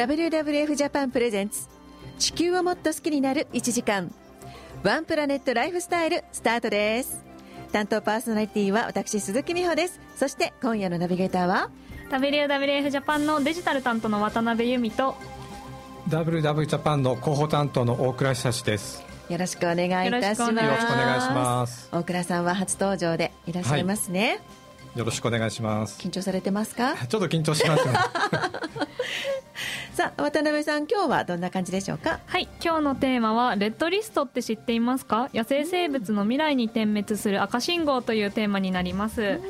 WWF ジャパンプレゼンツ地球をもっと好きになる1時間。ワンプラネットライフスタイルスタートです。担当パーソナリティは私鈴木美穂です。そして今夜のナビゲーターは？WWF ジャパンのデジタル担当の渡辺由美と WW ジャパンの広報担当の大倉久志です。よろしくお願いいたします。よろしくお願いします。大倉さんは初登場でいらっしゃいますね、はいよろしくお願いします。緊張されてますか？ちょっと緊張しますね。さあ渡辺さん今日はどんな感じでしょうか？はい今日のテーマはレッドリストって知っていますか？野生生物の未来に点滅する赤信号というテーマになります、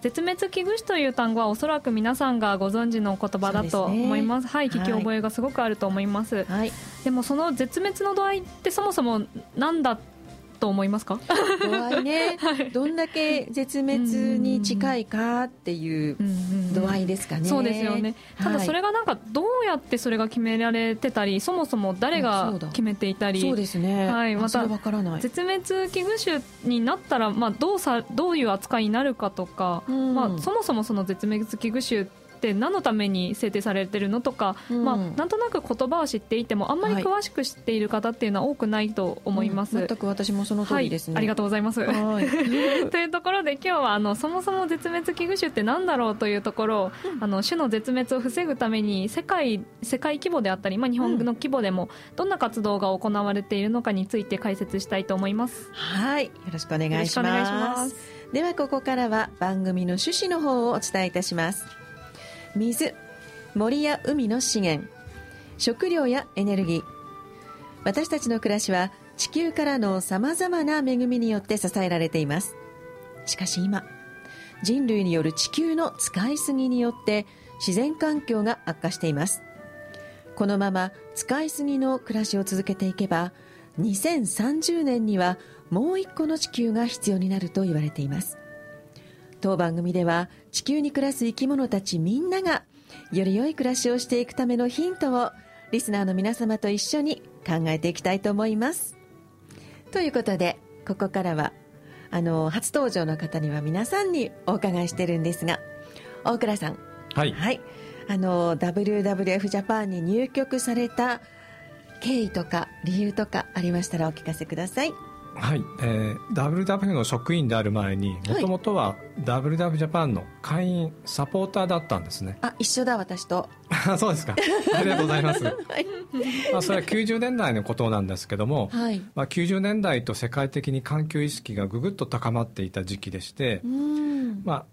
絶滅危惧種という単語はおそらく皆さんがご存知の言葉だと思います、ね、はい。聞き覚えがすごくあると思います、はい、でもその絶滅の度合いってそもそも何だと思いますか？度合いね、はい、どんだけ絶滅に近いかっていう度合いですかね、そうですよね。ただそれがなんかどうやってそれが決められてたりそもそも誰が決めていたりそうですね、はい、また絶滅危惧種になったら、まあ、どうさどうい。う扱いになるかとか、まあ、そもそもその絶滅危惧種って何のために制定されてるのとか、うん、まあ、なんとなく言葉を知っていてもあんまり詳しく知っている方っていうのは多くないと思います、はいうん、全く私もその通りですね、はい、ありがとうございます、はい、というところで今日はあのそもそも絶滅危惧種って何だろうというところを、うん、あの種の絶滅を防ぐために世界世界規模であったり、まあ、日本の規模でもどんな活動が行われているのかについて解説したいと思います。はい。よろしくお願いします。ではここからは番組の趣旨の方をお伝えいたします水森や海の資源食料やエネルギー。私たちの暮らしは地球からのさまざまな恵みによって支えられています。しかし今人類による地球の使いすぎによって自然環境が悪化しています。このまま使いすぎの暮らしを続けていけば2030年にはもう一個の地球が必要になると言われています。当番組では地球に暮らす生き物たちみんながより良い暮らしをしていくためのヒントをリスナーの皆様と一緒に考えていきたいと思います。ということでここからはあの初登場の方には皆さんにお伺いしてるんですが大倉さん。はい、はい、あの WWF ジャパンに入局された経緯とか理由とかありましたらお聞かせくださいはい、えー、WW の職員である前にもともとは WW ジャパンの会員サポーターだったんですね。あ一緒だ私と。そうですか。ありがとうございます、はい、まあ、それは90年代のことなんですけども、はい、まあ、90年代と世界的に環境意識がぐぐっと高まっていた時期でして、まあ、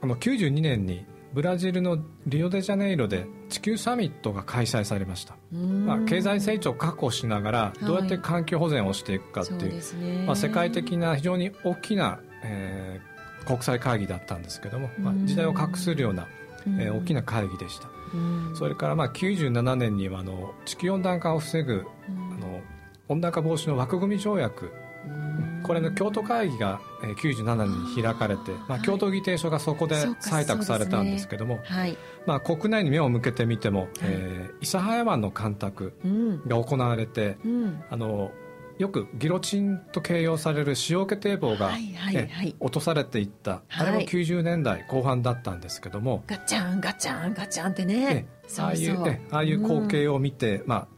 この92年にブラジルのリオデジャネイロで地球サミットが開催されました、まあ、経済成長を確保しながらどうやって環境保全をしていくかっていうはい、まあ、世界的な非常に大きな、えー、国際会議だったんですけども、まあ、時代を画するような、えー、大きな会議でした。それからまあ97年にはあの地球温暖化を防ぐあの温暖化防止の枠組み条約これの京都会議が97年に開かれてまあ、京都議定書がそこで採択されたんですけども、ね。はい、まあ、国内に目を向けてみても、はい、えー、諫早湾の干拓が行われて、うん、あのよくギロチンと形容される塩気堤防が、はいはいはい、落とされていった、あれも90年代後半だったんですけども、ガチャンガチャンガチャンってね。ああいうああいう光景を見て、まあ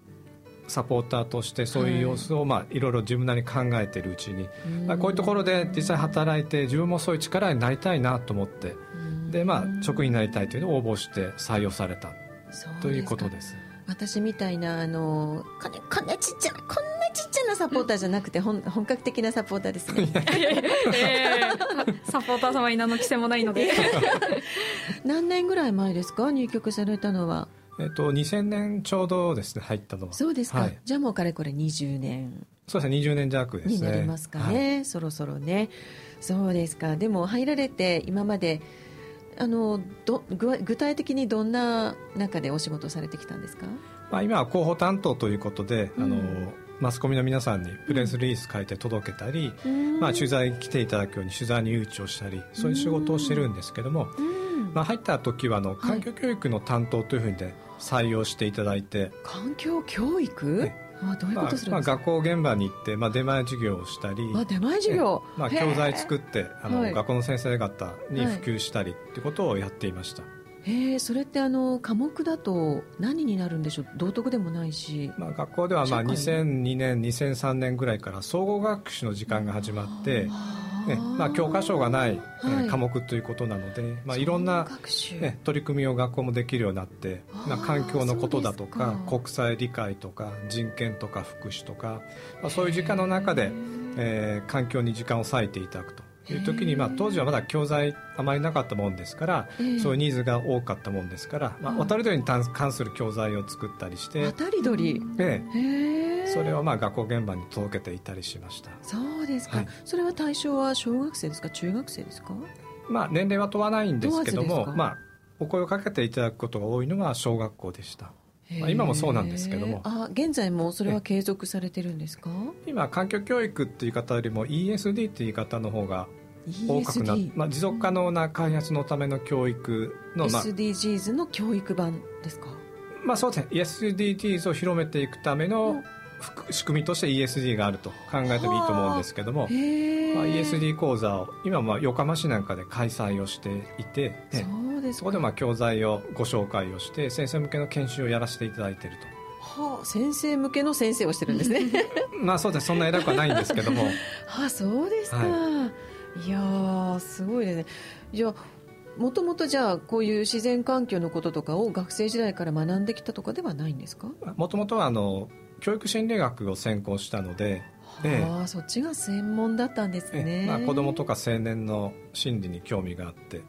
サポーターとしてそういう様子を、まあ、いろいろ自分なりに考えているうちに、まあ、こういうところで実際働いて自分もそういう力になりたいなと思ってで、まあ、職員になりたいというのを応募して採用された。ということです。私みたいなあのこんなちっちゃなこんなちっちゃなサポーターじゃなくて本本格的なサポーターですね。えー、サポーター様に何の規制もないので。何年ぐらい前ですか？入局されたのはえっと、2000年ちょうどですね入ったのは。そうですか、はい、じゃあもうかれこれ20年。そうですね20年弱ですね。になりますかね、はい、そろそろね。そうですか。でも入られて今まであのど具体的にどんな中でお仕事されてきたんですか、まあ、今は広報担当ということで、うん、あのマスコミの皆さんにプレスリリース書いて届けたり、うん、まあ、取材来ていただくように取材に誘致をしたりそういう仕事をしてるんですけども、うん。まあ、入った時はあの環境教育の担当というふうにで採用していただいて、環境教育、あどういうことするんですか、学校現場に行って、まあ、出前授業をしたり。あ出前授業、まあ、教材作ってあの、はい、学校の先生方に普及したりってことをやっていました。へえそれってあの科目だと何になるんでしょう？道徳でもないし、まあ、学校ではまあ2002年2003年ぐらいから総合学習の時間が始まってねまあ、教科書がない、はい、科目ということなので、まあ、いろんな、ね、取り組みを学校もできるようになって、まあ、環境のことだとか国際理解とか人権とか福祉とか、まあ、そういう時間の中で、えー、環境に時間を割いていただくという時に、まあ、当時はまだ教材あまりなかったもんですから、そういうニーズが多かったもんですから、まあ、渡り鳥に関する教材を作ったりして渡り鳥、ええ、それをまあ学校現場に届けていたりしました。そうですか、はい、それは対象は小学生ですか？中学生ですか、まあ、年齢は問わないんですけどもまあ、お声をかけていただくことが多いのは小学校でしたまあ、今もそうなんですけども。あ現在もそれは継続されてるんですか？今環境教育っていう方よりも ESD っていう言い方の方が多くなまあ、持続可能な開発のための教育の、まあ、SDGs の教育版ですか？まあそうですね。SDGs を広めていくための仕組みとして ESD があると考えてもいいと思うんですけども、まあ、ESD 講座を今まあ横浜市なんかで開催をしていて、ね、そこでまあ教材をご紹介をして先生向けの研修をやらせていただいていると。はあ、先生向けの先生をしてるんですね。まあそうです。そんな偉くはないんですけども。は あそうですか、はい、いやすごいですね。じゃあもともとじゃあこういう自然環境のこととかを学生時代から学んできたとかではないんですか？もともとはあの教育心理学を専攻したのでああそっちが専門だったんですね、まあ、子どもとか青年の心理に興味があって、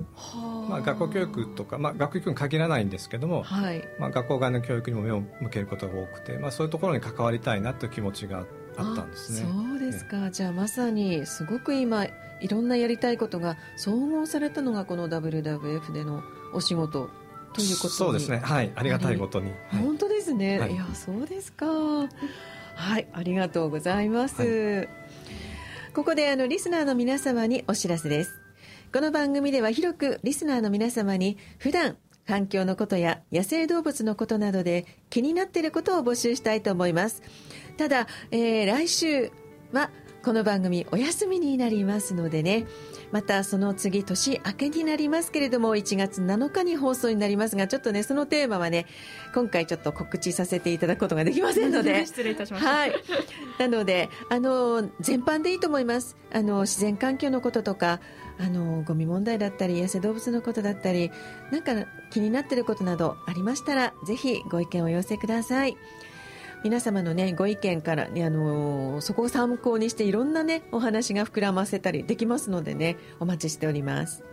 まあ、学校教育とか、まあ、学校教育に限らないんですけども、はい。まあ、学校側の教育にも目を向けることが多くて、まあ、そういうところに関わりたいなという気持ちがあったんですね。そうですか、じゃあまさにすごく今いろんなやりたいことが総合されたのがこの WWF でのお仕事ということそうですね。はい。ありがたいことに、本当ですね、はい、いやそうですかはいありがとうございます、はい、ここであのリスナーの皆様にお知らせです。この番組では広くリスナーの皆様に普段環境のことや野生動物のことなどで気になっていることを募集したいと思います。ただ、えー、来週はこの番組お休みになりますのでね。またその次年明けになりますけれども1月7日に放送になりますがちょっとねそのテーマはね今回ちょっと告知させていただくことができませんので。失礼いたしました、はい、なのであの全般でいいと思います。あの自然環境のこととかあのゴミ問題だったり野生動物のことだったりなんか気になっていることなどありましたらぜひご意見をお寄せください。皆様のねご意見から、あのそこを参考にしていろんなねお話が膨らませたりできますのでねお待ちしております。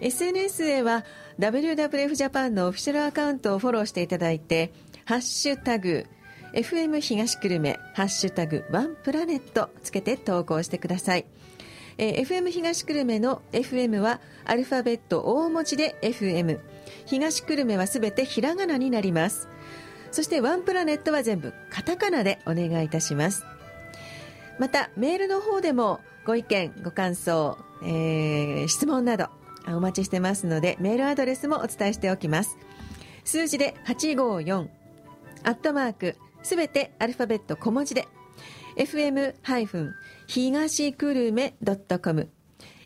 SNS へは WWF ジャパンのオフィシャルアカウントをフォローしていただいてハッシュタグ FM 東久留米ハッシュタグワンプラネットつけて投稿してください。えー、FM 東久留米の FM はアルファベット大文字で FM 東久留米はすべてひらがなになります。そしてワンプラネットは全部カタカナでお願いいたします。またメールの方でもご意見ご感想、えー、質問などお待ちしてますのでメールアドレスもお伝えしておきます。数字で854アットマークすべてアルファベット小文字で fm- 東久留米 .com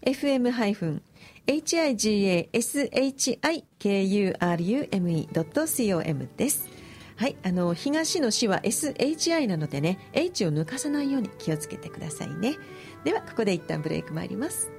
fm-higashikurume.com ですはい、あの東の市は SHI なのでね H を抜かさないように気をつけてくださいね。ではここで一旦ブレイク参ります。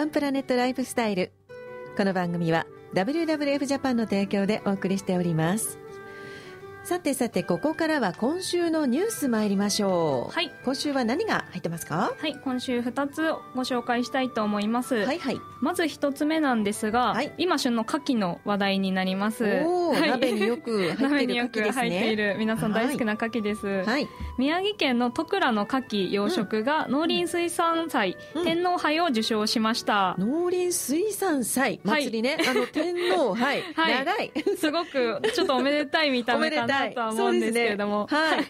ワンプラネットライフスタイル。この番組は WWF ジャパンの提供でお送りしております。さてさてここからは今週のニュース参りましょう。はい。今週は何が入ってますか？はい今週2つご紹介したいと思います。はいはい。まず1つ目なんですが、はい、今旬の牡蠣の話題になります。お、はい、鍋によく 入っている牡蠣ですね。入っている。皆さん大好きな牡蠣です、はい、宮城県の戸倉の牡蠣養殖が農林水産祭、うん、天皇杯を受賞しました、農林水産祭？祭りね、あの天皇。杯、長い。すごくちょっとおめでたい見た目かなとは思うんですけれども、ね、はい。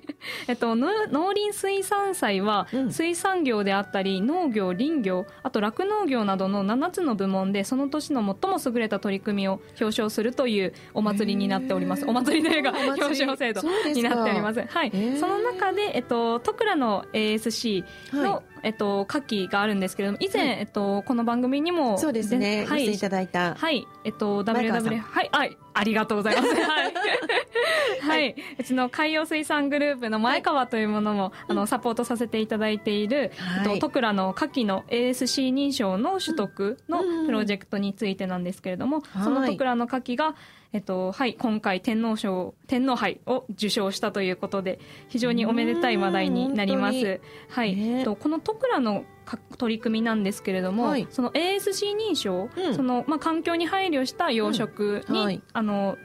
えっと、農林水産祭は、水産業であったり農業林業あと酪農業などの7つの部門でその年の最も優れた取り組みを表彰するというお祭りになっております。お祭りというか表彰制度になっております。はい、その中で、えっと、戸倉の ASC の、はいえっと、夏季があるんですけれども、以前、はい、えっと、この番組にも、そうですね、はい、いただいた。はい、えっと、WW、はい、はい、ありがとうございます。はい。はい。うちの海洋水産グループの前川というものも、あの、サポートさせていただいている、えっと、徳倉の夏季の ASC 認証の取得のプロジェクトについてなんですけれども、その徳倉の夏季が、えっと、はい、今回天皇賞、天皇杯を受賞したということで、非常におめでたい話題になります。はい、えっと、この徳倉の取り組みなんですけれども、はい、その ASC 認証、うん、そのまあ環境に配慮した養殖に、うん。はい、あの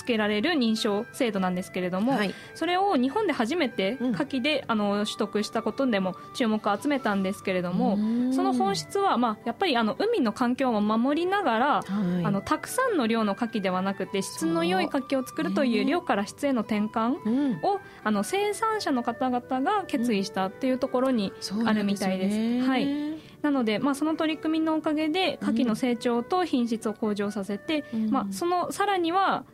つけられる認証制度なんですけれども、はい、それを日本で初めて牡蠣で、うん、あの取得したことでも注目を集めたんですけれどもその本質は、まあ、やっぱりあの海の環境を守りながら、はい、あのたくさんの量の牡蠣ではなくて質の良い牡蠣を作るという量から質への転換を、あの生産者の方々が決意したっていうところにあるみたいです。ですね、はいなので、まあ、その取り組みのおかげで牡蠣の成長と品質を向上させて、うん、まあ、そのさらには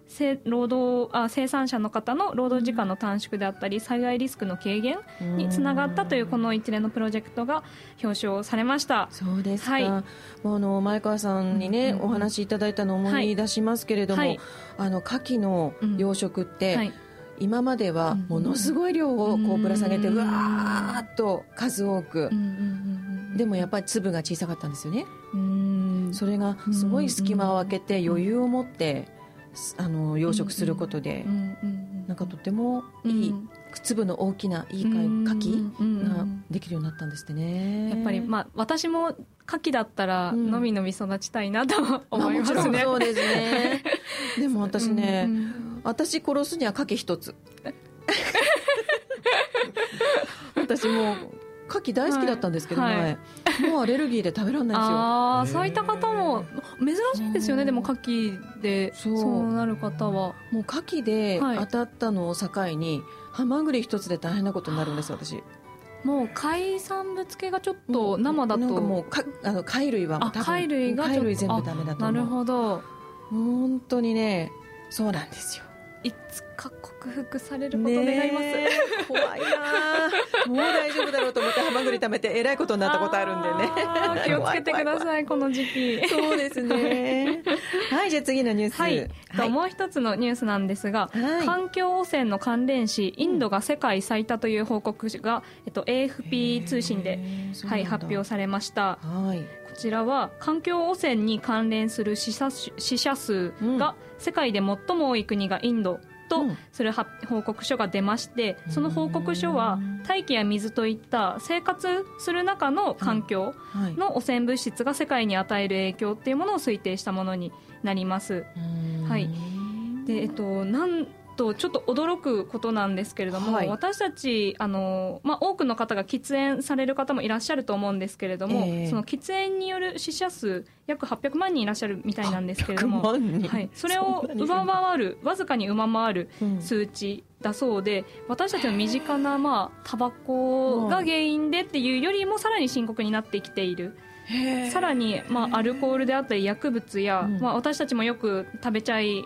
労働あ生産者の方の労働時間の短縮であったり災害リスクの軽減につながったというこの一連のプロジェクトが表彰されました。そうですか、はい、あの前川さんにね、うん、お話いただいたのを思い出しますけれども、はい、あの牡蠣の養殖って、うん。はい今まではものすごい量をこうぶら下げてうわーっと数多く。でもやっぱり粒が小さかったんですよね。それがすごい隙間を空けて余裕を持ってあの養殖することでなんかとてもいい粒の大きないい牡蠣ができるようになったんですってね。やっぱりまあ私も牡蠣だったらのみのみ育ちたいなと思いますね、そうですね。でも私ね、私殺すには牡蠣一つ。私もう牡蠣大好きだったんですけど、はい、もうアレルギーで食べられないんですよ。ああそういった方も珍しいですよねでも牡蠣で。そう。なる方は。もう牡蠣で当たったのを境に、ハマグリ一つで大変なことになるんです私。もう海産物系がちょっと生だと。なんかもうかあの貝類は貝類が貝類全部ダメだとなるほど。本当にねそうなんですよいつか克服されることを願います、怖いなもう大丈夫だろうと思ってハマグリ食べてえらいことになったことあるんでね。気をつけてくださいこの時期。そうですね。はいじゃあ次のニュース、はい。はい、もう一つのニュースなんですが、はい、環境汚染の関連死インドが世界最多という報告が、えっと、AFP 通信で、はい、発表されました、はい、こちらは環境汚染に関連する死者死者数が世界で最も多い国がインドとする報告書が出まして、その報告書は大気や水といった生活する中の環境の汚染物質が世界に与える影響っていうものを推定したものになります。はい。でえっと、なんとちょっと驚くことなんですけれども、はい、私たちあの、まあ、多くの方が喫煙される方もいらっしゃると思うんですけれども、えー、その喫煙による死者数約800万人いらっしゃるみたいなんですけれども、はい、それを上回るわずかに上回る数値だそうで、うん、私たちの身近な、まあ、タバコが原因でっていうよりもさらに深刻になってきている。さらに、まあ、アルコールであったり薬物や、うん、まあ、私たちもよく食べちゃい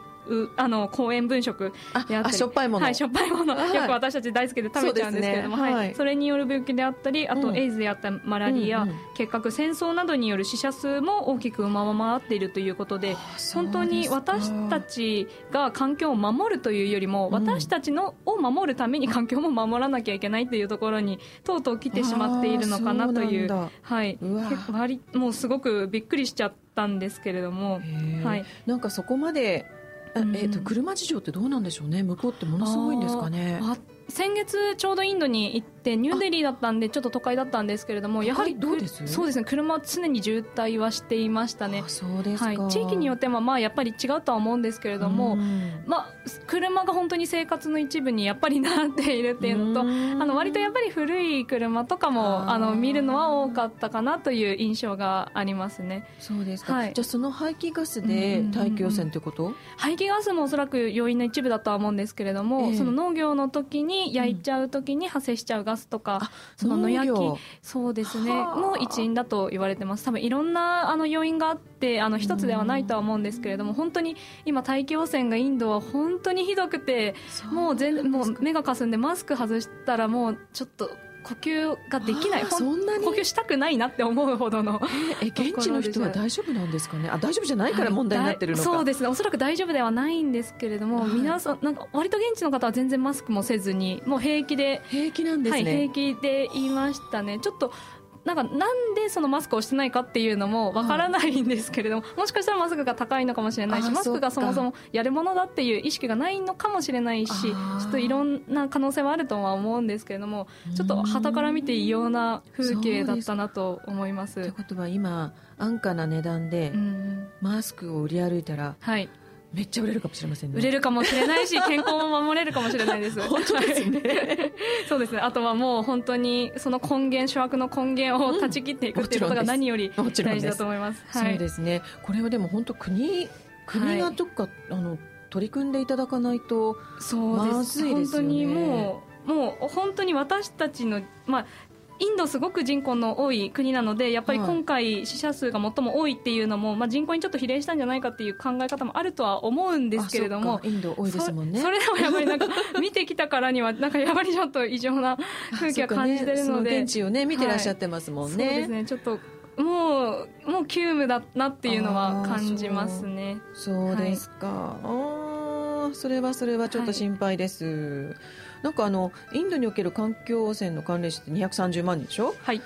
あの公園分食であったり。しょっぱいもの、はい、しょっぱいもの、はい、よく私たち大好きで食べちゃうんですけれども、ね、はい、それによる病気であったりあと、エイズであったマラリア、うんうん、結核戦争などによる死者数も大きく上回っているということで本当に私たちが環境を守るというよりも、私たちのを守るために環境も守らなきゃいけないというところにとうとう来てしまっているのかなという。はい。結構割もうすごくびっくりしちゃったんですけれども、はい、なんかそこまでえーと、車事情ってどうなんでしょうね。向こうってものすごいんですかね。先月ちょうどインドに行ってニューデリーだったんでちょっと都会だったんですけれどもやはりどうです？そうですね車は常に渋滞はしていましたね。そうですはい、地域によってはまあやっぱり違うとは思うんですけれども、まあ、車が本当に生活の一部にやっぱりなっているっていうのとあの割とやっぱり古い車とかもあの見るのは多かったかなという印象がありますね。そうですか、はい、じゃあその排気ガスで大気汚染ってこと？排気ガスもおそらく要因の一部だとは思うんですけれども、えー、その農業の時に焼いちゃう時に発生しちゃうガスとか、その野焼きそうですね。の一因だと言われてます。多分いろんなあの要因があってあの一つではないとは思うんですけれども本当に今大気汚染がインドは本当にひどくてもう全もう目がかすんでマスク外したらもうちょっと呼吸ができない。そんなに？呼吸したくないなって思うほどのえ現地の人は大丈夫なんですかね？あ大丈夫じゃないから問題になってるのか、はい、そうですね。おそらく大丈夫ではないんですけれども、はい、皆さんなんか割と現地の方は全然マスクもせずにもう平気で平気なんですね、はい、平気で言いましたね。ちょっとなんかなんでそのマスクをしてないかっていうのもわからないんですけれども、はい、もしかしたらマスクが高いのかもしれないしマスクがそもそもやるものだっていう意識がないのかもしれないしちょっといろんな可能性はあるとは思うんですけれどもちょっと旗から見て異様な風景だったなと思います。ということは今安価な値段でマスクを売り歩いたら、はい、めっちゃ売れるかもしれませんね。売れるかもしれないし 健康も守れるかもしれないです。本当ですね。そうですね。あとはもう本当にその根源諸悪の根源を断ち切っていくっていうことが何より大事だと思います、はい、そうですね。これはでも本当国国がどっか、はい、あの取り組んでいただかないとまずいですよね。本当にもうもう本当に私たちの、まあ、インドすごく人口の多い国なのでやっぱり今回死者数が最も多いっていうのも、まあ、人口にちょっっと比例したんじゃないかっていう考え方もあるとは思うんですけれどもインド多いですもんね。そ れでもやっぱりなんか 見てきたからにはなんかやっぱりちょっと異常な空気を感じてるので、ね、現地をね見てらっしゃってますもんね、はい、そうですね。ちょっともうもう急務だなっていうのは感じますね。そうですか、はい、あそれはそれはちょっと心配です、はいなんかあのインドにおける環境汚染の関連死って230万人でしょ？はい。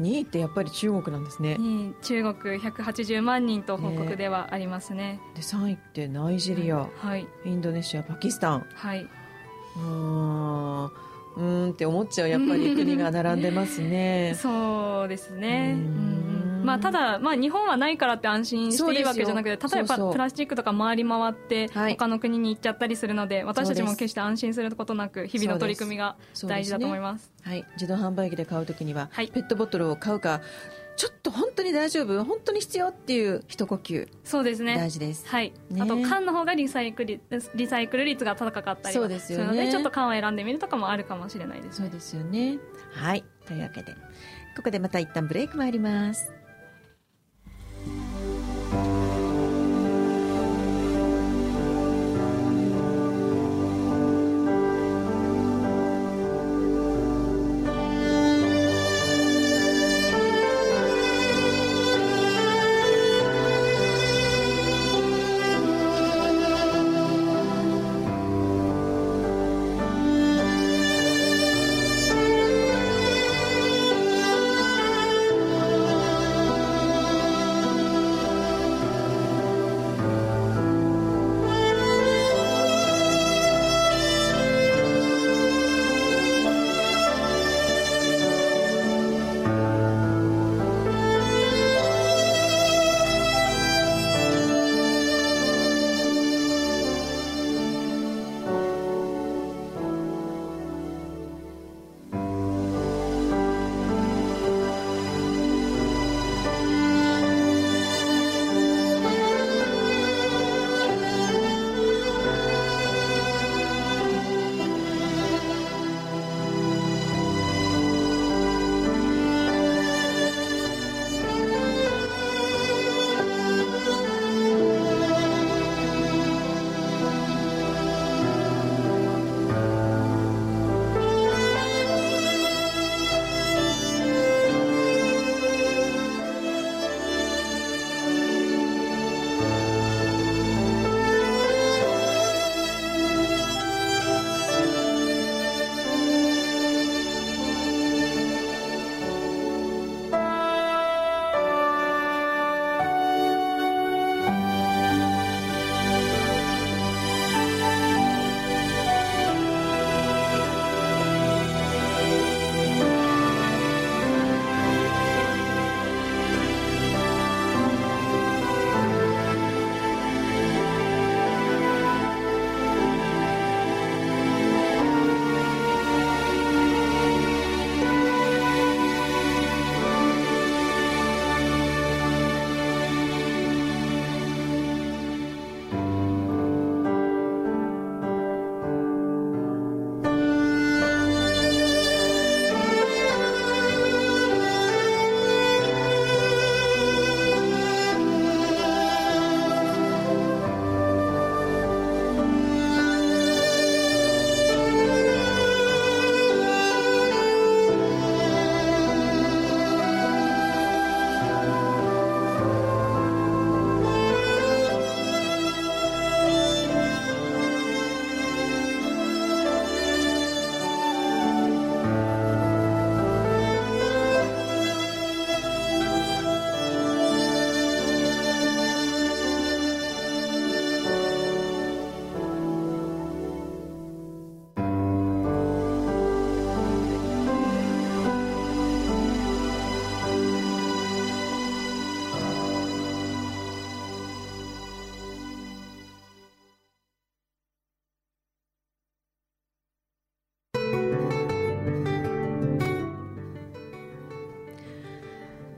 2位ってやっぱり中国なんですね。2位中国180万人と報告ではありますね、ね、で3位ってナイジェリア、はい、インドネシアパキスタン。はい。うん。うんって思っちゃうやっぱり 国が並んでますね。そうですね。うんまあ、ただ、まあ、日本はないからって安心していいわけじゃなくて例えばプラスチックとか回り回って他の国に行っちゃったりするので、はい、私たちも決して安心することなく日々の取り組みが大事だと思います、ね、はい、自動販売機で買うときには、はい、ペットボトルを買うかちょっと本当に大丈夫本当に必要っていう一呼吸。そうですね。大事です、はい。ね、あと缶の方がリサイクルリサイクル率が高かったりするのでそうですよ、ね、ちょっと缶を選んでみるとかもあるかもしれないです、ね、そうですよね。はい。というわけでここでまた一旦ブレイク参ります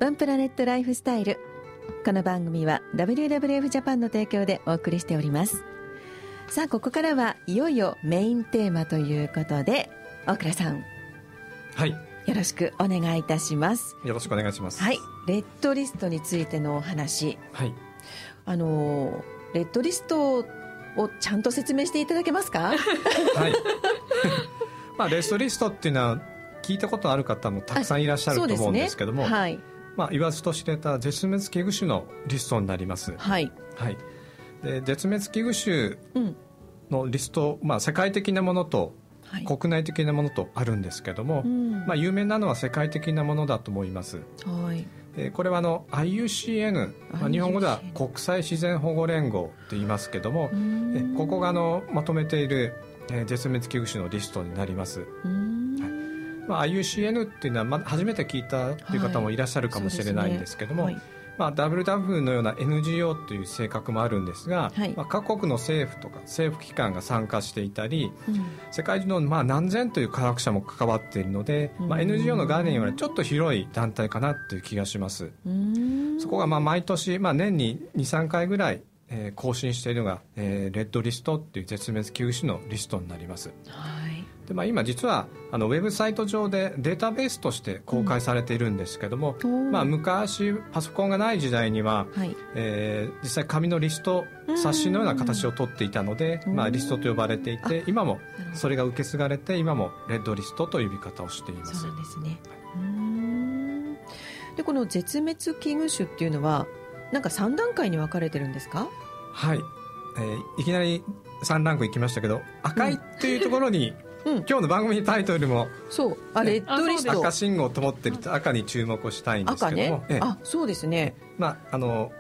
ワンプラネットライフスタイル。この番組は WWF ジャパンの提供でお送りしております。さあここからはいよいよメインテーマということで大倉さん。はい。よろしくお願いいたします。よろしくお願いします。はい。レッドリストについてのお話。はい。あのレッドリストをちゃんと説明していただけますか？はい。まあレッドリストっていうのは聞いたことある方もたくさんいらっしゃると思うんですけども、ね、はいまあ、言わずと知れた絶滅危惧種のリストになります。はい、はい、で絶滅危惧種のリスト、まあ、世界的なものと国内的なものとあるんですけども、まあ、有名なのは世界的なものだと思います。はい。でこれはあの IUCN、まあ、日本語では国際自然保護連合と言いますけどもここがあのまとめている、えー、絶滅危惧種のリストになります。まあ、IUCN っていうのは、ま、初めて聞いたという方もいらっしゃるかもしれないんですけども、はいねまあ、WW のような NGO という性格もあるんですが、はい、まあ、各国の政府とか政府機関が参加していたり、うん、世界中のまあ何千という科学者も関わっているので、まあ、NGO の概念よりちょっと広い団体かなという気がします。そこがまあ毎年、まあ、年に23回ぐらいえー、更新しているのが、えー、レッドリストっていう絶滅危惧種のリストになります。はいでまあ、今実はあのウェブサイト上でデータベースとして公開されているんですけども、うん、まあ、昔パソコンがない時代には、はい、えー、実際紙のリスト冊子のような形をとっていたので、まあ、リストと呼ばれていて今もそれが受け継がれて今もレッドリストという呼び方をしています。そうですね、でこの絶滅危惧種っていうのはなんか3段階に分かれてるんですか？はい、えー、いきなり3ランクいきましたけど赤いっていうところに、うん、今日の番組タイトルもそう。あレッドリスト。赤信号と思ってると赤に注目をしたいんですけども、ね、あそうですね。まああの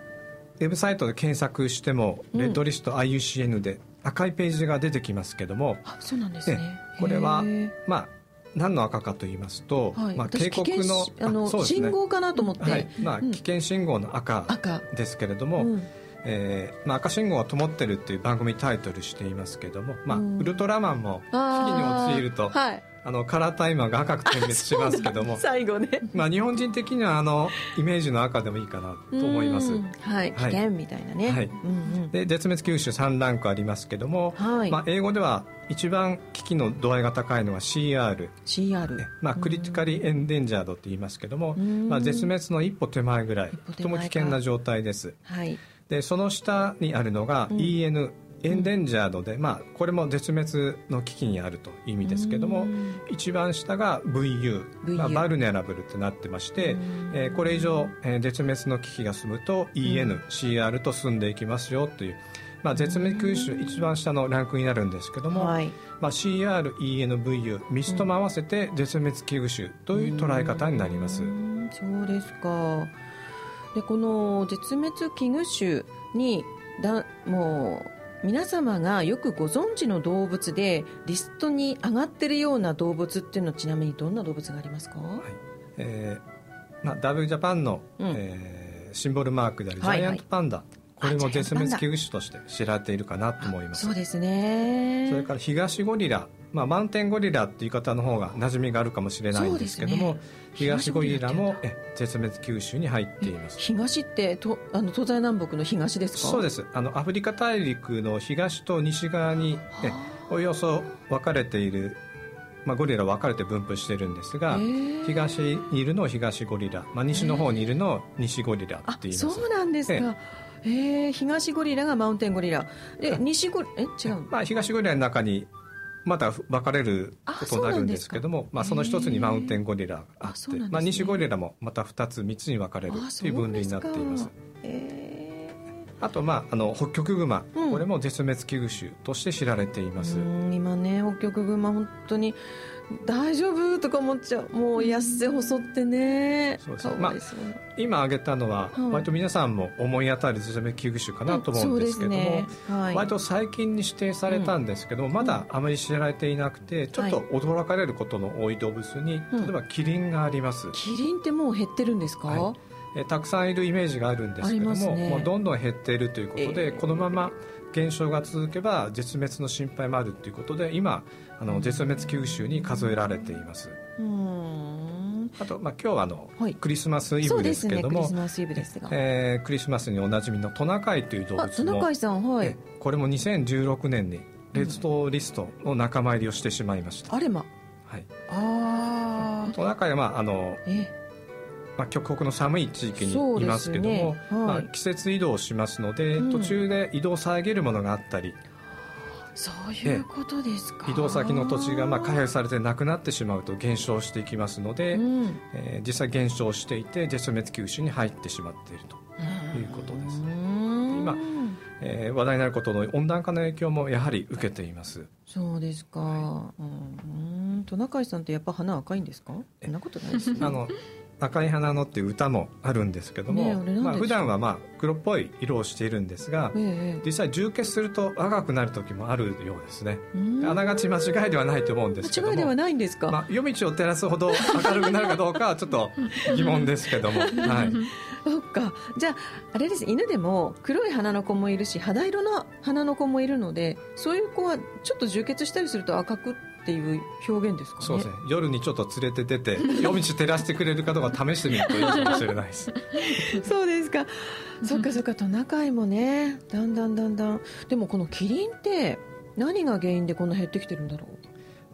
ウェブサイトで検索しても、レッドリスト IUCN で赤いページが出てきますけども、あそうなんですね。これはまあ何の赤かと言いますと、はい、まあ、警告のあの、ね、信号かなと思って、はい。まあ、危険信号の赤。ですけれども、うんえーまあ、赤信号は灯ってるっていう番組タイトルしていますけども、まあ、うん、ウルトラマンも危機に陥ると、はい、あのカラータイマーが赤く点滅しますけども。最後ね、まあ、日本人的にはあのイメージの赤でもいいかなと思います、はい、危険みたいなね、はい。うんうん、で絶滅危惧種3ランクありますけども、はい。まあ、英語では一番危機の度合いが高いのは CR, CR、まあ、クリティカリエンデンジャードと言いますけども、まあ、絶滅の一歩手前ぐらいとても危険な状態です、はいでその下にあるのが EN、エンデンジャードで、まあ、これも絶滅の危機にあるという意味ですけども一番下が VU, VU まあ、バルネラブルとなってまして、えー、これ以上、えー、絶滅の危機が進むと ENCR と進んでいきますよという、まあ、絶滅危惧種一番下のランクになるんですけども、はい、まあ、CRENVU 3つとも合わせて絶滅危惧種という捉え方になります。そうですかでこの絶滅危惧種にだもう皆様がよくご存知の動物でリストに上がってるような動物っていうのはちなみにどんな動物がありますか、はい。えーまあ、ダブルジャパンの、うん、えー、シンボルマークであるジャイアントパンダ、はいはいこれも絶滅危惧種として知られているかなと思います。そうですね。それから東ゴリラまあ、マウンテンゴリラっていう方の方が馴染みがあるかもしれないんですけども、ね、東ゴリラもえ絶滅危惧種に入っています。東ってとあの東西南北の東ですか？そうです。あのアフリカ大陸の東と西側にえおよそ分かれているまあ、ゴリラ分かれて分布してるんですが東にいるのを東ゴリラ、まあ、西の方にいるのを西ゴリラって言います。そうなんですか。ええ。東ゴリラがマウンテンゴリラ。で西ゴリえ違う、まあ、東ゴリラの中にまた分かれることになるんですけどもまあ、その一つにマウンテンゴリラがあって、ね、まあ、西ゴリラもまた2つ3つに分かれるという分類になっています。あと、まあ、あの北極熊、うん、これも絶滅危惧種として知られています。今ね北極熊本当に大丈夫？とか思っちゃう。もう痩せ細ってね。そうまあ、今挙げたのは、割と皆さんも思い当たる絶滅危惧種かなと思うんですけども、ね。はい、割と最近に指定されたんですけども、まだあまり知られていなくてちょっと驚かれることの多い動物に、例えばキリンがあります、キリンってもう減ってるんですか、はい。えたくさんいるイメージがあるんですけども、ね、もうどんどん減っているということで、えー、このまま減少が続けば絶滅の心配もあるということで今あの絶滅危惧種に数えられています。うん。あと、まあ、今日はあの、はい、クリスマスイブですけれども、ね、クリスマスイブですが、えー、クリスマスにおなじみのトナカイという動物もトナカイさんはい。これも2016年にレッドリストの仲間入りをしてしまいました、あれま。はい。ああトナカイはまああのまあ、極北の寒い地域にいますけども、ね。はい、まあ、季節移動しますので、うん、途中で移動を遮るものがあったりそういうことですか。移動先の土地がまあ開発されてなくなってしまうと減少していきますので、うん、えー、実際減少していて絶滅危惧種に入ってしまっているということです、今、えー、話題になることの温暖化の影響もやはり受けています。そうですか、はい、うん。トナカイさんってやっぱ花赤いんですか？そんなことないですね。あの赤い花のっていう歌もあるんですけども、ね、まあ普段はまあ黒っぽい色をしているんですが、え実際充血すると赤くなる時もあるようですね。あながち間違いではないと思うんですけど間違いではないんですか、まあ、夜道を照らすほど明るくなるかどうかはちょっと疑問ですけども はい。そっか。じゃああれです。犬でも黒い花の子もいるし肌色の花の子もいるのでそういう子はちょっと充血したりすると赤くっていう表現ですかね。そうですね。夜にちょっと連れて出て 夜道照らしてくれるかどうか試してみるといいかもしれないです。そうですか。そっかそっかトナカイもね。だんだんだんだん。でもこのキリンって何が原因でこんな減ってきてるんだろう？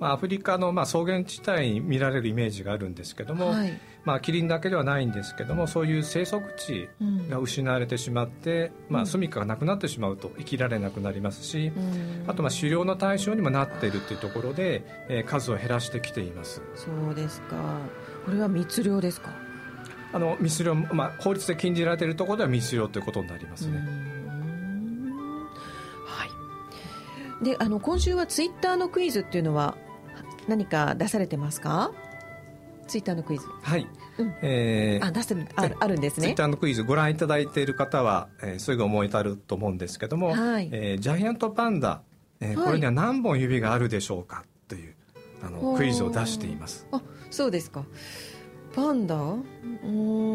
まあ、アフリカのまあ草原地帯に見られるイメージがあるんですけども、はい、まあ、キリンだけではないんですけどもそういう生息地が失われてしまって、うん、まあ、住処がなくなってしまうと生きられなくなりますし、うん、あとまあ狩猟の対象にもなっているというところで、えー、数を減らしてきています。そうですか。これは密漁ですか？あの密漁、まあ、法律で禁じられているところでは密漁ということになりますね。はい、であの今週はツイッターのクイズっていうのは何か出されてますか？ツイッターのクイズ。はい、うん、えー、あ出してるああるんですね。ツイッターのクイズご覧いただいている方は、えー、すぐ思い至ると思うんですけども、はい。えー、ジャイアントパンダ、えー、これには何本指があるでしょうか？というあのクイズを出しています。あそうですか。パンダ？う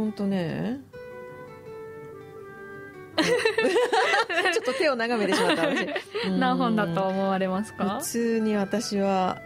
んとね。ちょっと手を眺めてしまった。私。何本だと思われますか？普通に私は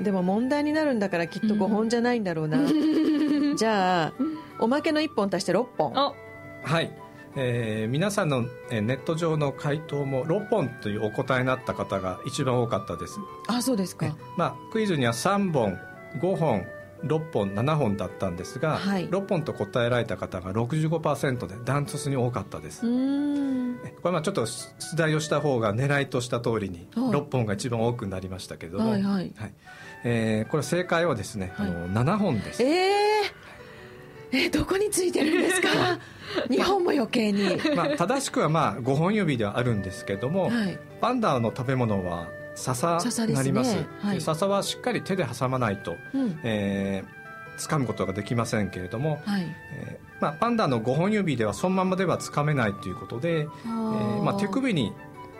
でも問題になるんだからきっと5本じゃないんだろうな、うん、じゃあおまけの1本足して6本。はい、えー、皆さんのネット上の回答も6本というお答えになった方が一番多かったです。あそうですか、まあ、クイズには3本5本6本7本だったんですが、はい、6本と答えられた方が65%でダントツに多かったです。これまあちょっと出題をした方が狙いとした通りに6本が一番多くなりましたけれども、はいはい、はいえー、これ正解はですね、はい、あの7本です。えー、えー、どこについてるんですか？2本も余計に、まあ、正しくはまあ5本指ではあるんですけども、はい、パンダの食べ物は笹になります。笹、ねはい、笹はしっかり手で挟まないと、うん、えー、掴むことができませんけれども、はい、えー、まあ、パンダの5本指ではそのままでは掴めないということで、えーまあ、手首に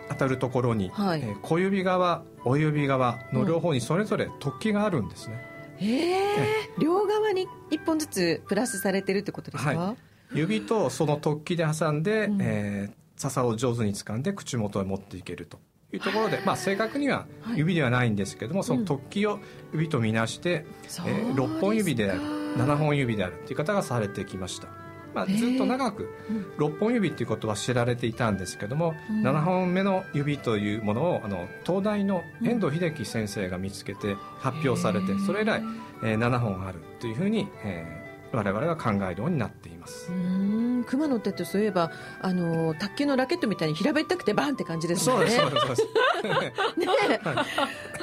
当たるところに、はい、えー、小指側親指側の両方にそれぞれ突起があるんですね、うん、えー、両側に1本ずつプラスされてるってことですか、はい、指とその突起で挟んで、うん、えー、笹を上手に掴んで口元へ持っていけると。いうところで、まあ、正確には指ではないんですけども、はい、その突起を指とみなして、うん、えー、6本指である7本指であるという方がされてきましたまあ、ずっと長く6本指っていうことは知られていたんですけども、うん、7本目の指というものをあの東大の遠藤秀樹先生が見つけて発表されて、それ以来、えー、7本あるというふうに、えー、我々は考えるようになっています。熊の手ってそういえばあの卓球のラケットみたいに平べったくてバンって感じですね。そうですそうですそうです。ね、はい、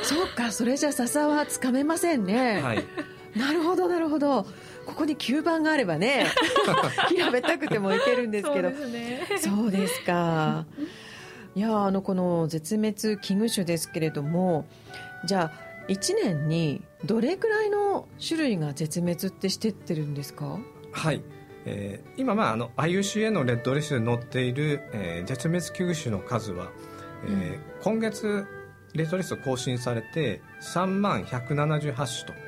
そうかそれじゃ笹はつかめませんね、はい、なるほどなるほどここに吸盤があればね 平べったくてもいけるんですけど。そうですね。そうですか。いやあのこの絶滅危惧種ですけれどもじゃあ1年にどれくらいの種類が絶滅ってしてってるんですか？はい、えー、今、まあ、あの IUCN のレッドリストに載っている、えー、絶滅危惧種の数は、えー、うん、今月レッドリスト更新されて3万178種と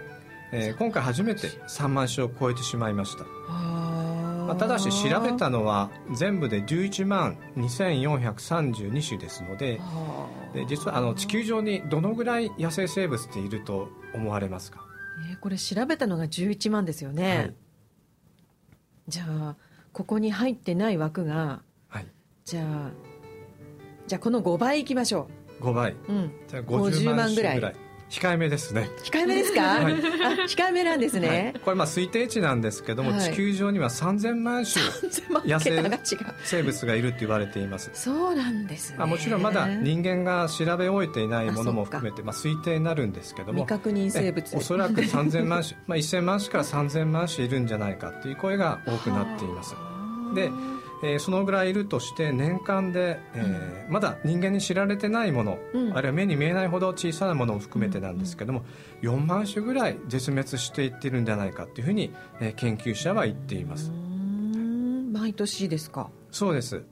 えー、今回初めて3万種を超えてしまいました、まあ、ただし調べたのは全部で11万2432種ですのでで実はあの地球上にどのぐらい野生生物っていると思われますか？えー、これ調べたのが11万ですよね、はい、じゃあここに入ってない枠が、はい、じゃあじゃあこの5倍いきましょう。5倍、うん、じゃあ50万ぐらい控えめですね。控えめですか、はい、あ控えめなんですね、はい、これまあ推定値なんですけども、はい、地球上には3000万種野生生物がいるって言われています。そうなんですね、まあ、もちろんまだ人間が調べ終えていないものも含めてまあ推定になるんですけども未確認生物。おそらく3000万種、まあ、1000万種から3000万種いるんじゃないかという声が多くなっています。でえー、そのぐらいいるとして年間で、えー、うん、まだ人間に知られてないもの、うん、あるいは目に見えないほど小さなものを含めてなんですけども、うん、4万種ぐらい絶滅していってるんじゃないかというふうに、えー、研究者は言っています。毎年ですか？そうです。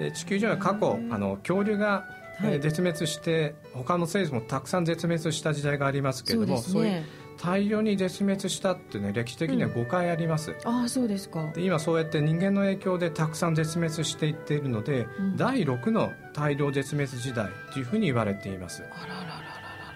で地球上は過去あの恐竜がはい、絶滅して他の生物もたくさん絶滅した時代がありますけれどもそう、ね,、いう大量に絶滅したってね歴史的には5回あります、うん、ああそうですか。で今そうやって人間の影響でたくさん絶滅していっているので、うん、第6の大量絶滅時代というふうに言われています。あららら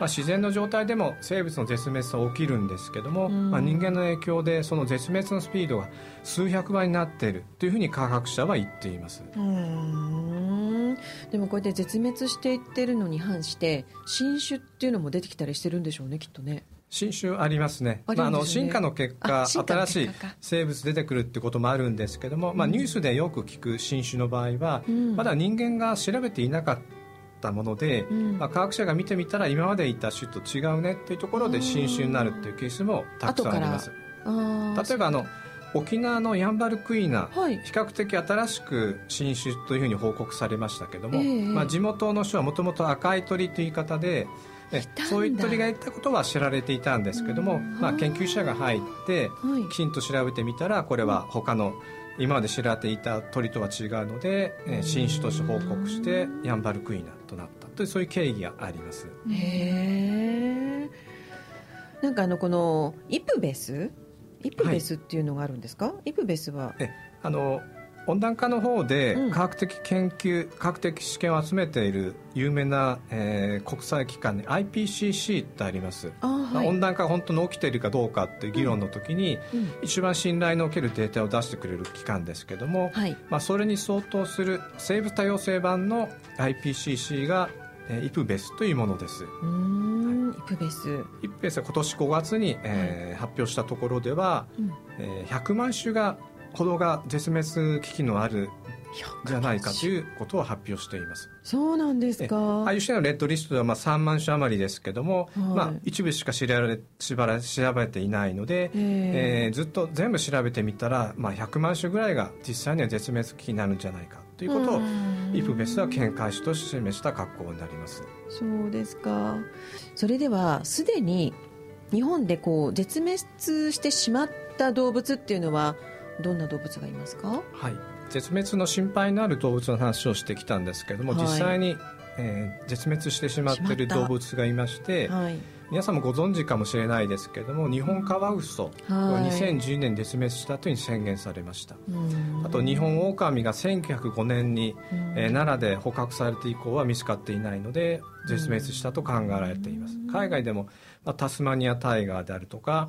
まあ、自然の状態でも生物の絶滅は起きるんですけども、うん、まあ、人間の影響でその絶滅のスピードが数百倍になっているというふうに科学者は言っています。うん。でもこうやって絶滅していってるのに反して新種っていうのも出てきたりしてるんでしょうねきっとね新種ありますね、まあ、あの進化の結果新しい生物出てくるってこともあるんですけども、まあ、ニュースでよく聞く新種の場合は、うん、まだ人間が調べていなかったもので、うん、まあ、科学者が見てみたら今までいた種と違うねっていうところで新種になるっていうケースもたくさんあります。例えばあの沖縄のヤンバルクイナ、はい、比較的新しく新種というふうに報告されましたけども、えー、まあ、地元の種はもともと赤い鳥という言い方でそういう鳥がいたことは知られていたんですけども、まあ、研究者が入ってきちんと調べてみたらこれは他の今まで知られていた鳥とは違うので、え新種として報告してヤンバルクイナとなったというそういう経緯があります。へえ。んかあのこのイプベス？イプベスっていうのがあるんですか、はい、イプベスは？えあの温暖化の方で科学的研究、うん、科学的試験を集めている有名な、えー、国際機関に IPCC ってあります、はい、温暖化が本当に起きているかどうかっていう議論の時に、うん、一番信頼のおけるデータを出してくれる機関ですけども、はい、まあ、それに相当する生物多様性版の IPCC が、えー、イプベスというものです。イプベス。イプベスは今年5月に、えー、発表したところでは、うん、えー、100万種がほどが絶滅危機のあるじゃないかということを発表しています。そうなんですか。ああいう種のレッドリストではまあ3万種余りですけども、はい、まあ、一部しか知られしばら調べていないので、えー、ずっと全部調べてみたら、まあ、100万種ぐらいが実際には絶滅危機になるんじゃないかということをイプベスは見解して示した格好になります。そうですか。それではすでに日本でこう絶滅してしまった動物っていうのはどんな動物がいますか？はい。絶滅の心配のある動物の話をしてきたんですけども、はい、実際に、えー、絶滅してしまっている動物がいまして、はい、皆さんもご存知かもしれないですけども日本カワウソは2010年絶滅したというに宣言されました、あと日本オオカミが1905年に、えー、奈良で捕獲されて以降は見つかっていないので絶滅したと考えられています。海外でもまあ、タスマニアタイガーであるとか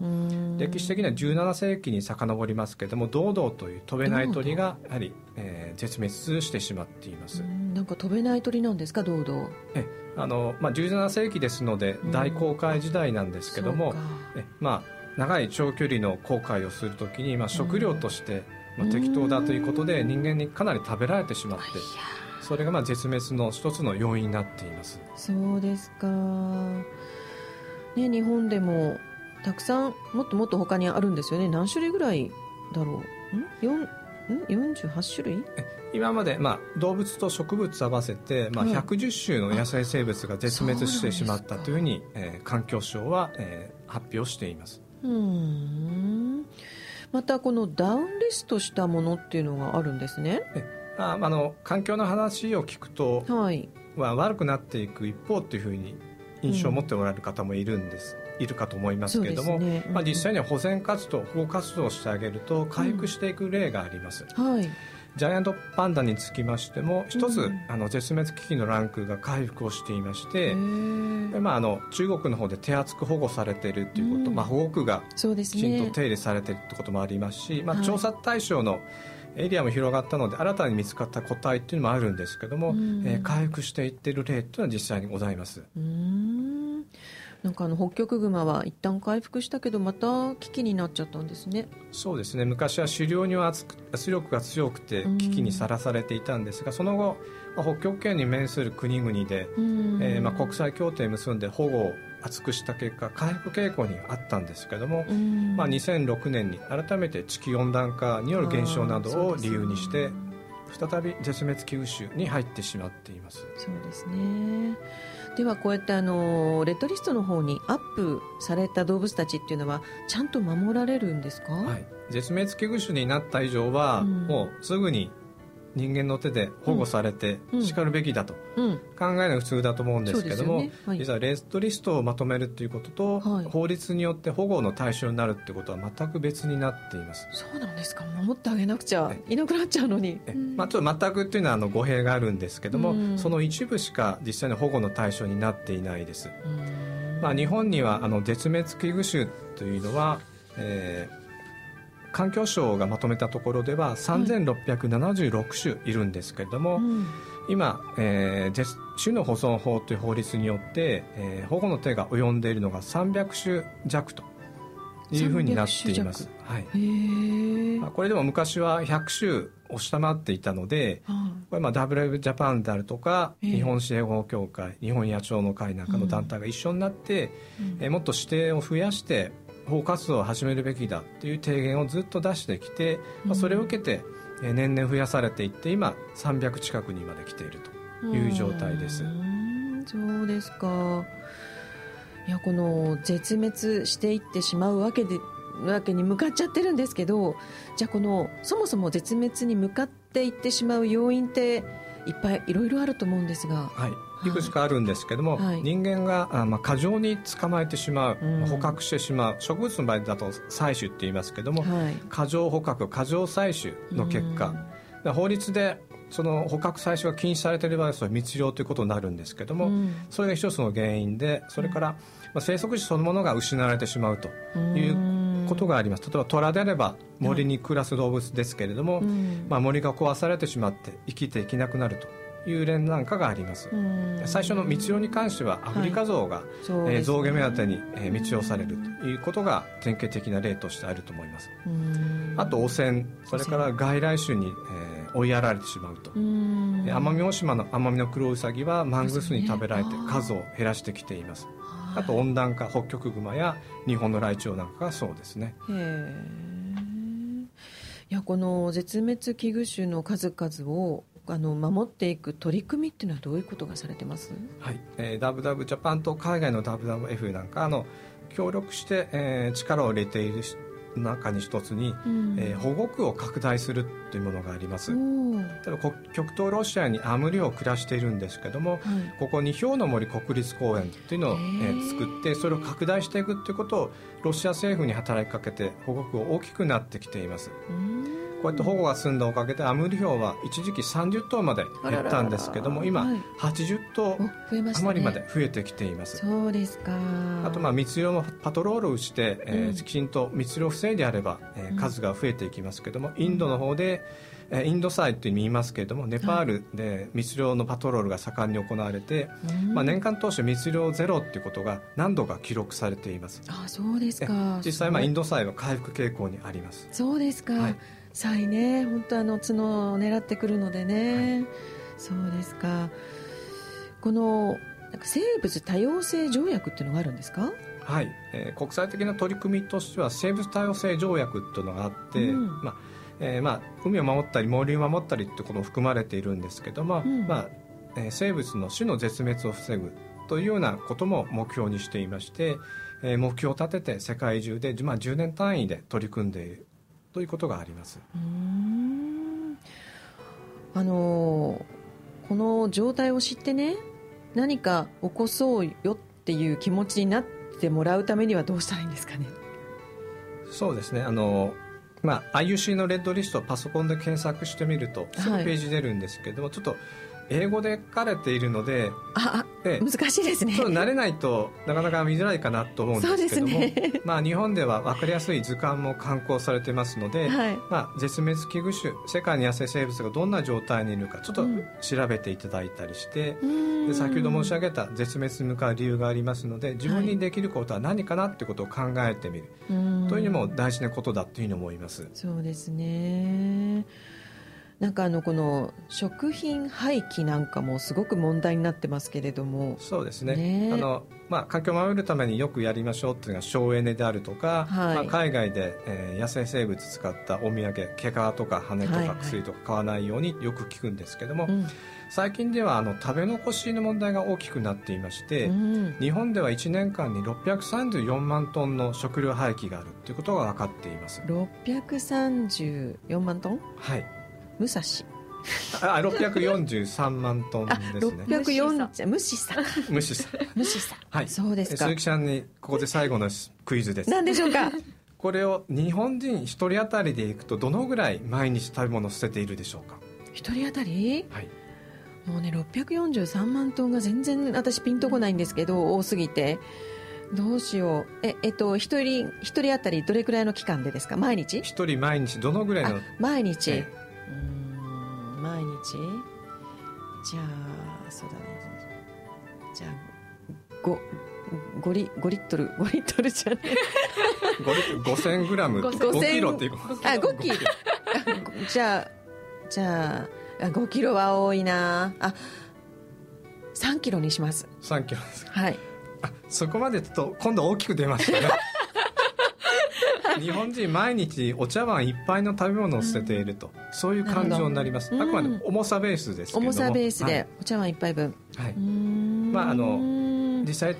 歴史的には17世紀に遡りますけれどもドードーという飛べない鳥がやはり、えー、絶滅してしまっています。なんか飛べない鳥なんですかドードーえあの、まあ、17世紀ですので大航海時代なんですけどもえ、まあ、長い長距離の航海をするときに、まあ、食料として、まあ、適当だということで人間にかなり食べられてしまってそれがまあ絶滅の一つの要因になっています。そうですか。ね、日本でもたくさんもっともっと他にあるんですよね。何種類ぐらいだろう？うん？ん48種類？今まで、まあ、動物と植物合わせて、まあ、110種の野生生物が絶滅してしまったというふうに、えー、環境省は、えー、発表しています。うん。またこのダウンリストしたものっていうのがあるんですね。ああの環境の話を聞くと、はい、は悪くなっていく一方っていうふうに印象を持っておられる方もいるんです、うん、いるかと思いますけれども、ね。うん、まあ、実際には保全活動保護活動をしてあげると回復していく例があります、はいジャイアントパンダにつきましても一つ、うん、あの絶滅危機のランクが回復をしていましてまあ、あの中国の方で手厚く保護されているということ、うん、まあ、保護区がきちんと手入れされているということもありますし、まあ、調査対象のエリアも広がったので新たに見つかった個体っていうのもあるんですけども、うん、えー、回復していっている例というのは実際にございます。うんなんかあの北極熊は一旦回復したけどまた危機になっちゃったんですね。そうですね。昔は狩猟には圧力が強くて危機にさらされていたんですが、その後、まあ、北極圏に面する国々で、えーまあ、国際協定を結んで保護を厚くした結果回復傾向にあったんですけども、まあ、2006年に改めて地球温暖化による減少などを理由にして、再び絶滅危惧種に入ってしまっています。そうですねではこうやってあのレッドリストの方にアップされた動物たちっていうのはちゃんと守られるんですか、はい、絶滅危惧種になった以上は、うん、もうすぐに人間の手で保護されてしかるべきだと考えるのが普通だと思うんですけども、ね。はい、実はレッドリストをまとめるということと、はい、法律によって保護の対象になるってことは全く別になっています。そうなんですか。守ってあげなくちゃいなくなっちゃうのに、まあ、ちょっと全くっていうのはあの語弊があるんですけども、その一部しか実際に保護の対象になっていないです、まあ、日本にはあの絶滅危惧種というのは、えー環境省がまとめたところでは3676種いるんですけれども、はいうん、今、えー、種の保存法という法律によって、えー、保護の手が及んでいるのが300種弱というふうになっています、はい、まあ、これでも昔は100種を下回っていたので、これまあ WF ジャパンであるとか日本支援保護協会日本野鳥の会なんかの団体が一緒になって、うん、えー、もっと指定を増やして保護活動を始めるべきだという提言をずっと出してきて、まあ、それを受けて年々増やされていって今300近くにまで来ているという状態です。そうですか。いやこの絶滅していってしまうわけでわけに向かっちゃってるんですけどじゃあこのそもそも絶滅に向かっていってしまう要因っていっぱいいろいろあると思うんですが、はい、いくつかあるんですけども、はい、人間があ、まあ、過剰に捕まえてしまう、うん、捕獲してしまう植物の場合だと採取って言いますけども、はい、過剰捕獲過剰採取の結果、うん、法律でその捕獲採取が禁止されている場合はそれ密漁ということになるんですけども、うん、それが一つの原因でそれから、まあ、生息地そのものが失われてしまうということがあります。例えば虎であれば森に暮らす動物ですけれども、うん、まあ、森が壊されてしまって生きていけなくなるという例なんかがあります。最初の密漁に関してはアフリカゾウが、はいえー、象牙目当てに、えー、密漁されるということが典型的な例としてあると思います。あと汚染それから外来種に、えー、追いやられてしまうと。奄美大島のアマミノクロウサギはマングスに食べられて数を減らしてきています。あと温暖化ホッキョクグマや日本のライチョウなんかがそうですね。へえいやこの絶滅危惧種の数々をあの守っていく取り組みっていうのはどういうことがされてます？はい、えブダブジャパンと海外のダブダブ f なんかあの協力して、えー、力を入れている中に一つに、うん、えー、保護区を拡大するというものがあります。例えば極東ロシアにアムリを暮らしているんですけども、はい、ここに氷の森国立公園というのを、えー、作ってそれを拡大していくということをロシア政府に働きかけて保護区を大きくなってきています。こうやって保護が進んだおかげでアムリヒョウは一時期30頭まで減ったんですけども今80頭余りまで増えてきています、そうですか。あとまあ密漁のパトロールをして、えー、きちんと密漁を防いであれば、えー、数が増えていきますけどもインドの方で、えインドサイと言いますけれどもネパールで密漁のパトロールが盛んに行われて、まあ、年間通して密漁ゼロっていうことが何度か記録されています。あそうですか。実際まあインドサイは回復傾向にあります。そうですか、はいサイね本当あの角を狙ってくるのでね、はい、そうですか。この生物多様性条約っていうのがあるんですか？はい、えー、国際的な取り組みとしては生物多様性条約っていうのがあって、うん、まあえーまあ、海を守ったり森を守ったりってことも含まれているんですけども、うん、まあえー、生物の種の絶滅を防ぐというようなことも目標にしていまして、えー、目標を立てて世界中で、まあ、10年単位で取り組んでいるということがあります。あのこの状態を知ってね何か起こそうよっていう気持ちになってもらうためにはどうしたらいいんですかね？そうですね。あのまあ、IUC のレッドリストをパソコンで検索してみるとすぐページ出るんですけども、はい、ちょっと英語で書かれているのであ、ええ、難しいですね。そう慣れないとなかなか見づらいかなと思うんですけども、ね、まあ、日本では分かりやすい図鑑も刊行されてますので、はい、まあ、絶滅危惧種世界に野生生物がどんな状態にいるかちょっと調べていただいたりして、うん、で先ほど申し上げた絶滅に向かう理由がありますので自分にできることは何かなってことを考えてみる、はい、というのも大事なことだというふうに思います。そうですねなんかあのこの食品廃棄なんかもすごく問題になってますけれども。そうですね、ね、あのまあ、環境を守るためによくやりましょうっていうのが省エネであるとか、はい、まあ、海外で、えー、野生生物使ったお土産毛皮とか羽とか薬とか買わないようによく聞くんですけども、はいはい、最近ではあの食べ残しの問題が大きくなっていまして、うん、日本では1年間に634万トンの食料廃棄があるということが分かっています。634万トン？はい武蔵。あ643万トンですね。640無視さ無視さ無視さはい。そうですか。鈴木さんにここで最後のクイズです。何でしょうか？これを日本人一人当たりでいくとどのぐらい毎日食べ物捨てているでしょうか？一人当たり？はい。もうね643万トンが全然私ピンとこないんですけど多すぎて。どうしよう。ええっと一人一人当たりどれくらいの期間でですか？毎日？一人毎日どのぐらいの？毎日、ええ。うん毎日？じゃあそうだね。じゃあ 5, 5, リ5リットル 5リットルじゃね？5 5000グラム。5キロっていうあ5キロ。じゃあじゃあ5キロは多いな。あ3キロにします。3キロですはい。あそこまでちょっと今度大きく出ましたね日本人毎日お茶碗いっぱいの食べ物を捨てていると、そういう感情になります、あくまで重さベースですけど重さベースでお茶碗一杯分。はい。まああの実際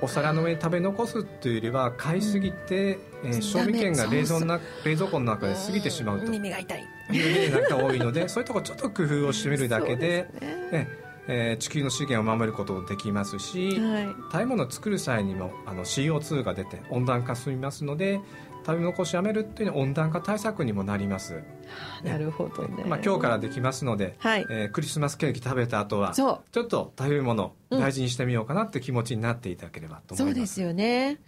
お皿の上に食べ残すというよりは買いすぎて、えー、賞味期限が冷蔵な冷蔵庫の中で過ぎてしまうと。耳が痛い。いう例が多いのでそういうところちょっと工夫をしてみるだけで ねえー、地球の資源を守ることできますし、はい、食べ物を作る際にもあの CO2 が出て温暖化進みますので食べ残しやめるっていうのは温暖化対策にもなります。なるほどね。まあ今日からできますので、はい、えー、クリスマスケーキ食べた後はちょっと食べ物大事にしてみようかなって気持ちになっていただければと思います。そうですよね。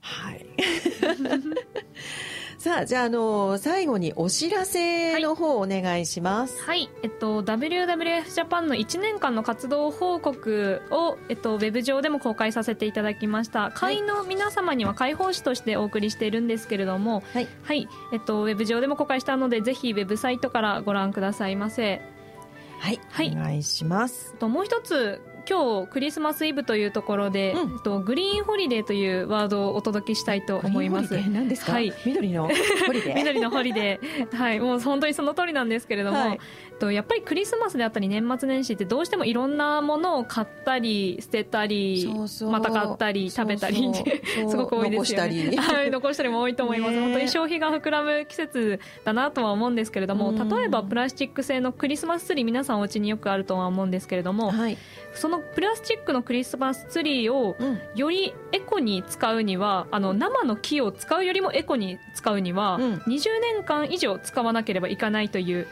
はい。さあ、じゃあ、あの、最後にお知らせの方お願いします。はい、はい、えっと、WWF ジャパンの1年間の活動報告を、えっと、ウェブ上でも公開させていただきました。会員の皆様には開放誌としてお送りしているんですけれども、はい、はい、えっと、ウェブ上でも公開したので、ぜひウェブサイトからご覧くださいませ。はい、はい、お願いします。ともう一つ今日クリスマスイブというところで、うん、とグリーンホリデーというワードをお届けしたいと思います。何ですか、はい、緑のホリデー？緑のホリデー。はい、もう本当にその通りなんですけれども、はい、とやっぱりクリスマスであったり年末年始ってどうしてもいろんなものを買ったり捨てたりまた買ったり食べたりってすごく多いですよね。はい、残したりも多いと思います。本当に消費が膨らむ季節だなとは思うんですけれども、例えばプラスチック製のクリスマスツリー皆さんお家によくあるとは思うんですけれども、はい、そのプラスチックのクリスマスツリーをよりエコに使うには、あの生の木を使うよりもエコに使うには、20年間以上使わなければいかないという、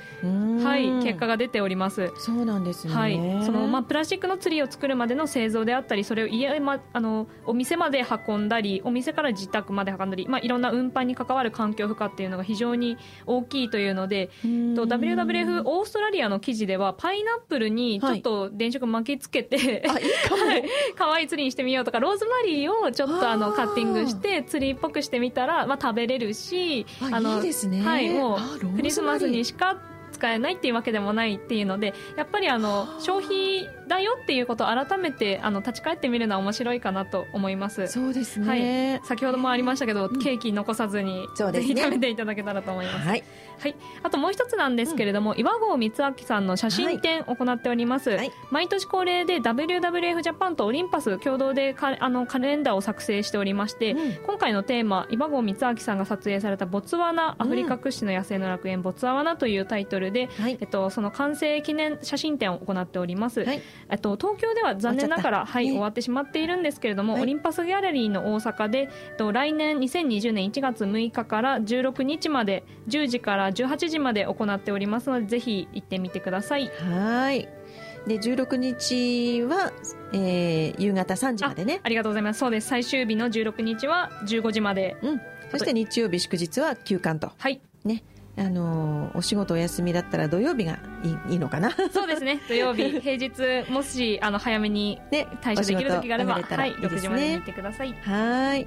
はい、結果が出ております。そうなんですね、はい、そのまあ、プラスチックのツリーを作るまでの製造であったりそれを家、ま、あのお店まで運んだりお店から自宅まで運んだり、まあ、いろんな運搬に関わる環境負荷っていうのが非常に大きいというのでと WWF オーストラリアの記事ではパイナップルにちょっと電飾巻きつけて、はい、あいいかも、はい、可愛いツリーにしてみようとかローズマリーをちょっとあのカッティングしてツリーっぽくしてみたら、まあ、食べれるしあのいいですね、はい、もうクリスマスにしか使えないっていうわけでもないっていうのでやっぱりあの消費だよっていうことを改めてあの立ち返ってみるのは面白いかなと思います。そうですね、はい、先ほどもありましたけど、うん、ケーキ残さずに、ね、ぜひ食べていただけたらと思います、はい、はい、あともう一つなんですけれども、うん、岩合光明さんの写真展を行っております、はい、毎年恒例で WWF ジャパンとオリンパス共同でかあのカレンダーを作成しておりまして、うん、今回のテーマ岩合光明さんが撮影されたボツワナアフリカ屈指の野生の楽園ボツワナというタイトル中で、はい、えっと、その完成記念写真展を行っております、はい、えっと、東京では残念ながら、はい、終わってしまっているんですけれども、オリンパスギャラリーの大阪で、えっと、来年2020年1月6日から16日まで10時から18時まで行っておりますのでぜひ行ってみてください。はい。で16日は、えー、夕方3時までね。ありがとうございます。そうです。最終日の16日は15時まで、うん、そして日曜日祝日は休館と。はい。ねあのお仕事お休みだったら土曜日がいいいのかな？そうですね。土曜日。平日もしあの早めに 対処できる時があれば、ね、はい、6時までに行ってください。はい。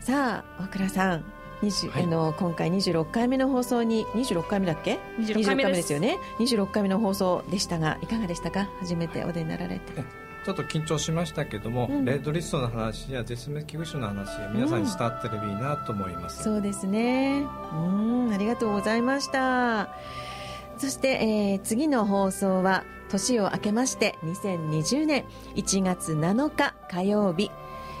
さあ大倉さんはい、あの今回26回目の放送に26回目だっけ？26回目です。よね。26回目の放送でしたがいかがでしたか？初めてお出になられてちょっと緊張しましたけども、うん、レッドリストの話や絶滅危惧種の話皆さんに伝わってればいいなと思います、うん、そうですね。うん。ありがとうございました。そして、えー、次の放送は年を明けまして2020年1月7日火曜日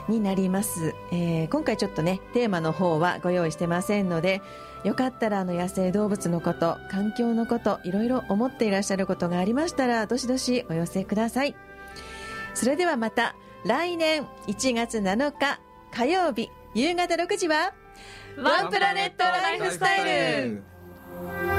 になります、えー、今回ちょっとねテーマの方はご用意してませんのでよかったらあの野生動物のこと環境のこといろいろ思っていらっしゃることがありましたらどしどしお寄せくださいそれではまた来年1月7日火曜日夕方6時はワンプラネットライフスタイル。